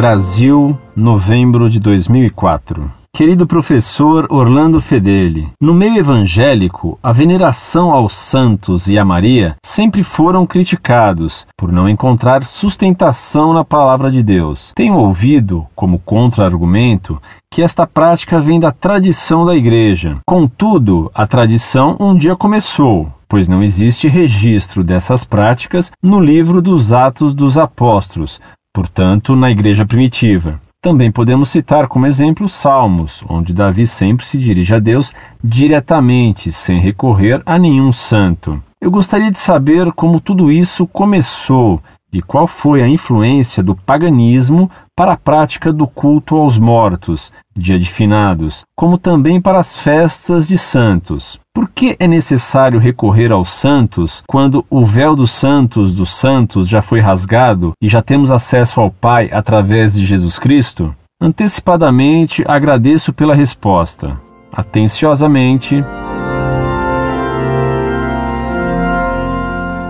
Brasil, novembro de 2004. Querido professor Orlando Fedeli, no meio evangélico, a veneração aos santos e a Maria sempre foram criticados por não encontrar sustentação na palavra de Deus. Tenho ouvido, como contra-argumento, que esta prática vem da tradição da igreja. Contudo, a tradição um dia começou, pois não existe registro dessas práticas no livro dos Atos dos Apóstolos, portanto, na igreja primitiva. Também podemos citar como exemplo Salmos, onde Davi sempre se dirige a Deus diretamente, sem recorrer a nenhum santo. Eu gostaria de saber como tudo isso começou e qual foi a influência do paganismo para a prática do culto aos mortos, dia de finados, como também para as festas de santos. Por que é necessário recorrer aos santos quando o véu dos santos dos santos já foi rasgado e já temos acesso ao Pai através de Jesus Cristo? Antecipadamente agradeço pela resposta. Atenciosamente,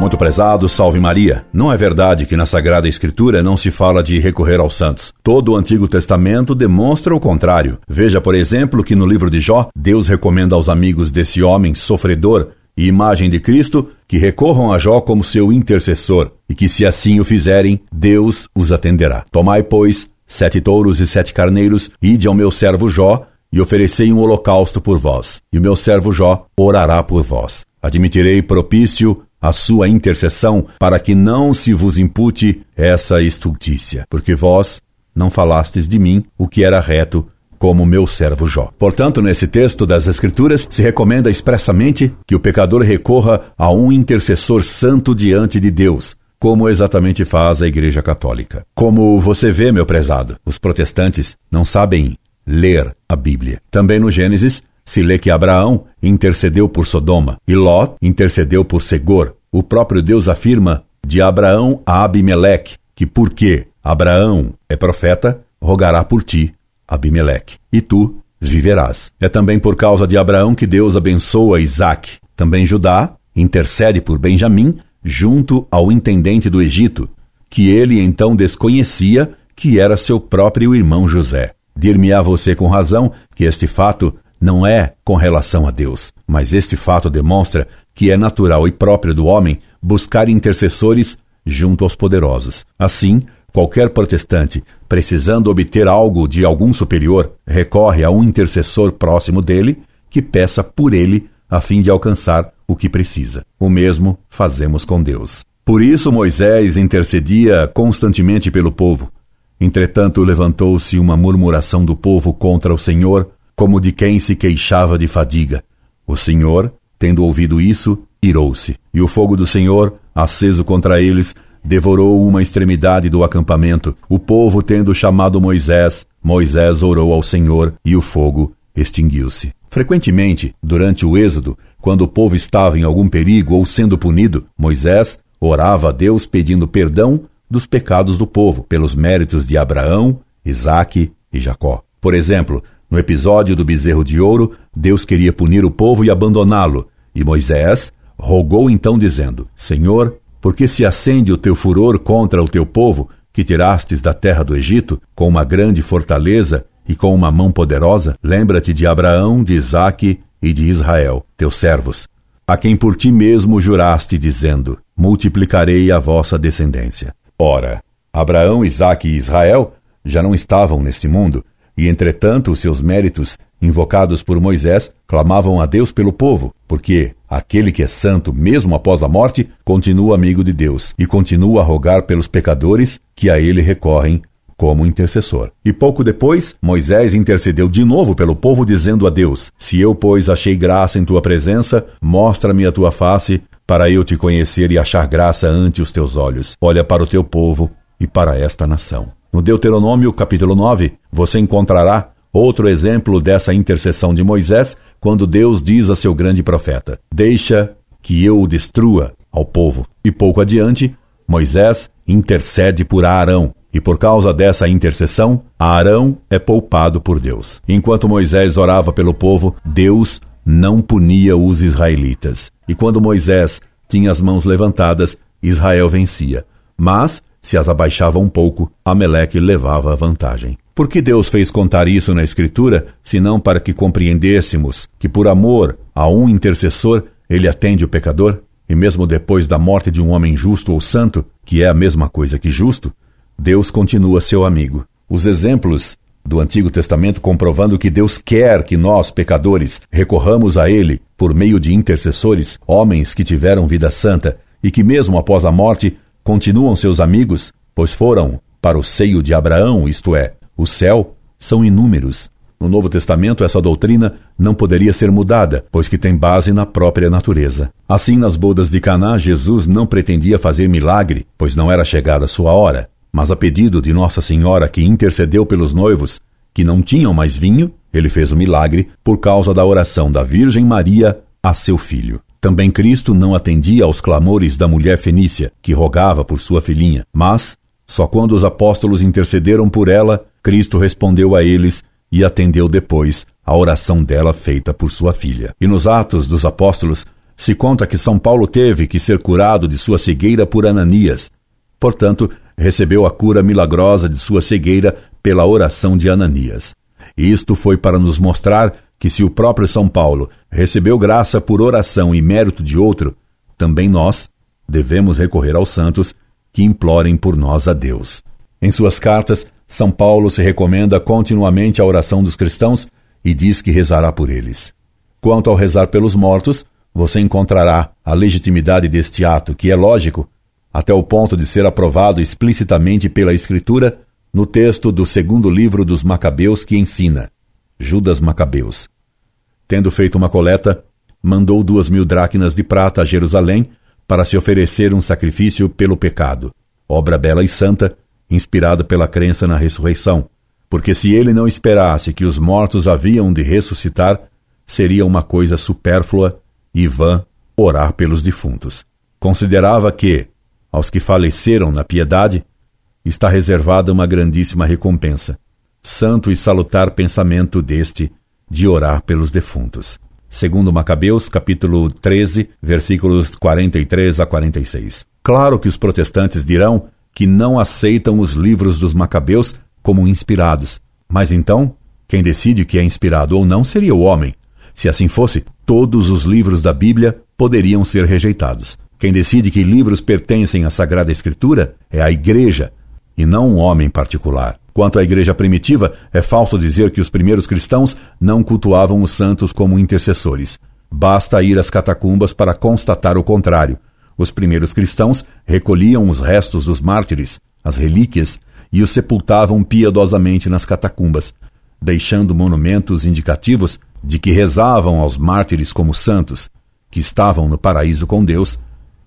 Muito prezado, salve Maria. Não é verdade que na Sagrada Escritura não se fala de recorrer aos santos. Todo o Antigo Testamento demonstra o contrário. Veja, por exemplo, que no livro de Jó, Deus recomenda aos amigos desse homem sofredor e imagem de Cristo que recorram a Jó como seu intercessor e que, se assim o fizerem, Deus os atenderá. Tomai, pois, sete touros e sete carneiros, ide ao meu servo Jó e oferecei um holocausto por vós, e o meu servo Jó orará por vós. Admitirei propício a sua intercessão, para que não se vos impute essa estultícia, porque vós não falastes de mim o que era reto, como meu servo Jó. Portanto, nesse texto das Escrituras, se recomenda expressamente que o pecador recorra a um intercessor santo diante de Deus, como exatamente faz a Igreja Católica. Como você vê, meu prezado, os protestantes não sabem ler a Bíblia. Também no Gênesis, se lê que Abraão intercedeu por Sodoma e Ló intercedeu por Segor. O próprio Deus afirma de Abraão a Abimeleque que porque Abraão é profeta, rogará por ti, Abimeleque, e tu viverás. É também por causa de Abraão que Deus abençoa Isaac. Também Judá intercede por Benjamim junto ao intendente do Egito, que ele então desconhecia que era seu próprio irmão José. Dir-me-á você com razão que este fato não é com relação a Deus, mas este fato demonstra que é natural e próprio do homem buscar intercessores junto aos poderosos. Assim, qualquer protestante, precisando obter algo de algum superior, recorre a um intercessor próximo dele que peça por ele a fim de alcançar o que precisa. O mesmo fazemos com Deus. Por isso Moisés intercedia constantemente pelo povo. Entretanto, levantou-se uma murmuração do povo contra o Senhor como de quem se queixava de fadiga. O Senhor, tendo ouvido isso, irou-se, e o fogo do Senhor, aceso contra eles, devorou uma extremidade do acampamento. O povo, tendo chamado Moisés, Moisés orou ao Senhor, e o fogo extinguiu-se. Frequentemente, durante o êxodo, quando o povo estava em algum perigo ou sendo punido, Moisés orava a Deus pedindo perdão dos pecados do povo, pelos méritos de Abraão, Isaque e Jacó. Por exemplo, no episódio do bezerro de ouro, Deus queria punir o povo e abandoná-lo, e Moisés rogou então, dizendo: Senhor, porque se acende o teu furor contra o teu povo, que tirastes da terra do Egito, com uma grande fortaleza e com uma mão poderosa? Lembra-te de Abraão, de Isaque e de Israel, teus servos, a quem por ti mesmo juraste, dizendo: Multiplicarei a vossa descendência. Ora, Abraão, Isaque e Israel já não estavam neste mundo, e entretanto, seus méritos, invocados por Moisés, clamavam a Deus pelo povo, porque aquele que é santo, mesmo após a morte, continua amigo de Deus e continua a rogar pelos pecadores que a ele recorrem como intercessor. E pouco depois, Moisés intercedeu de novo pelo povo, dizendo a Deus: Se eu, pois, achei graça em tua presença, mostra-me a tua face, para eu te conhecer e achar graça ante os teus olhos. Olha para o teu povo e para esta nação. No Deuteronômio, capítulo 9, você encontrará outro exemplo dessa intercessão de Moisés, quando Deus diz a seu grande profeta: Deixa que eu o destrua ao povo. E pouco adiante, Moisés intercede por Arão, e por causa dessa intercessão, Arão é poupado por Deus. Enquanto Moisés orava pelo povo, Deus não punia os israelitas. E quando Moisés tinha as mãos levantadas, Israel vencia. Mas se as abaixava um pouco, Ameleque levava a vantagem. Por que Deus fez contar isso na Escritura, senão para que compreendêssemos que, por amor a um intercessor, ele atende o pecador? E mesmo depois da morte de um homem justo ou santo, que é a mesma coisa que justo, Deus continua seu amigo. Os exemplos do Antigo Testamento comprovando que Deus quer que nós, pecadores, recorramos a Ele por meio de intercessores, homens que tiveram vida santa e que, mesmo após a morte, continuam seus amigos, pois foram para o seio de Abraão, isto é, o céu, são inúmeros. No Novo Testamento, essa doutrina não poderia ser mudada, pois que tem base na própria natureza. Assim, nas bodas de Caná, Jesus não pretendia fazer milagre, pois não era chegada a sua hora. Mas a pedido de Nossa Senhora, que intercedeu pelos noivos que não tinham mais vinho, ele fez o milagre por causa da oração da Virgem Maria a seu filho. Também Cristo não atendia aos clamores da mulher fenícia, que rogava por sua filhinha, mas, só quando os apóstolos intercederam por ela, Cristo respondeu a eles e atendeu depois a oração dela feita por sua filha. E nos Atos dos Apóstolos se conta que São Paulo teve que ser curado de sua cegueira por Ananias. Portanto, recebeu a cura milagrosa de sua cegueira pela oração de Ananias. Isto foi para nos mostrar que se o próprio São Paulo recebeu graça por oração e mérito de outro, também nós devemos recorrer aos santos que implorem por nós a Deus. Em suas cartas, São Paulo se recomenda continuamente a oração dos cristãos e diz que rezará por eles. Quanto ao rezar pelos mortos, você encontrará a legitimidade deste ato, que é lógico, até o ponto de ser aprovado explicitamente pela Escritura no texto do segundo livro dos Macabeus que ensina: Judas Macabeus. Tendo feito uma coleta, mandou duas mil dracmas de prata a Jerusalém para se oferecer um sacrifício pelo pecado, obra bela e santa, inspirada pela crença na ressurreição, porque se ele não esperasse que os mortos haviam de ressuscitar, seria uma coisa supérflua e vã orar pelos defuntos. Considerava que, aos que faleceram na piedade, está reservada uma grandíssima recompensa. Santo e salutar pensamento deste de orar pelos defuntos. Segundo Macabeus, capítulo 13, versículos 43 a 46. Claro que os protestantes dirão que não aceitam os livros dos Macabeus como inspirados. Mas então, quem decide que é inspirado ou não seria o homem. Se assim fosse, todos os livros da Bíblia poderiam ser rejeitados. Quem decide que livros pertencem à Sagrada Escritura é a Igreja, e não um homem particular. Quanto à igreja primitiva, é falso dizer que os primeiros cristãos não cultuavam os santos como intercessores. Basta ir às catacumbas para constatar o contrário. Os primeiros cristãos recolhiam os restos dos mártires, as relíquias, e os sepultavam piedosamente nas catacumbas, deixando monumentos indicativos de que rezavam aos mártires como santos, que estavam no paraíso com Deus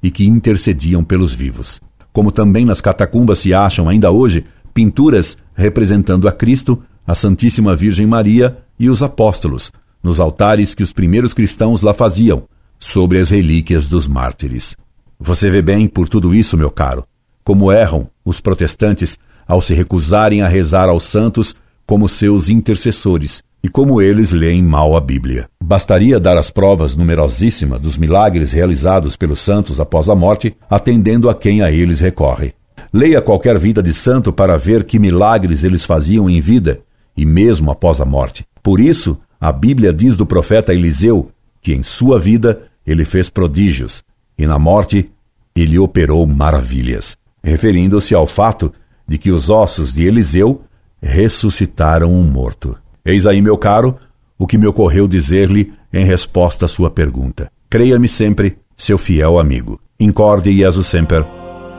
e que intercediam pelos vivos como também nas catacumbas se acham ainda hoje pinturas representando a Cristo, a Santíssima Virgem Maria e os apóstolos, nos altares que os primeiros cristãos lá faziam, sobre as relíquias dos mártires. Você vê bem por tudo isso, meu caro, como erram os protestantes ao se recusarem a rezar aos santos como seus intercessores e como eles leem mal a Bíblia. Bastaria dar as provas numerosíssimas dos milagres realizados pelos santos após a morte, atendendo a quem a eles recorre. Leia qualquer vida de santo para ver que milagres eles faziam em vida e mesmo após a morte. Por isso, a Bíblia diz do profeta Eliseu que em sua vida ele fez prodígios e na morte ele operou maravilhas, referindo-se ao fato de que os ossos de Eliseu ressuscitaram um morto. Eis aí, meu caro, o que me ocorreu dizer-lhe em resposta à sua pergunta. Creia-me sempre, seu fiel amigo. Incorde Jesus Semper,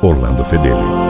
Orlando Fedeli.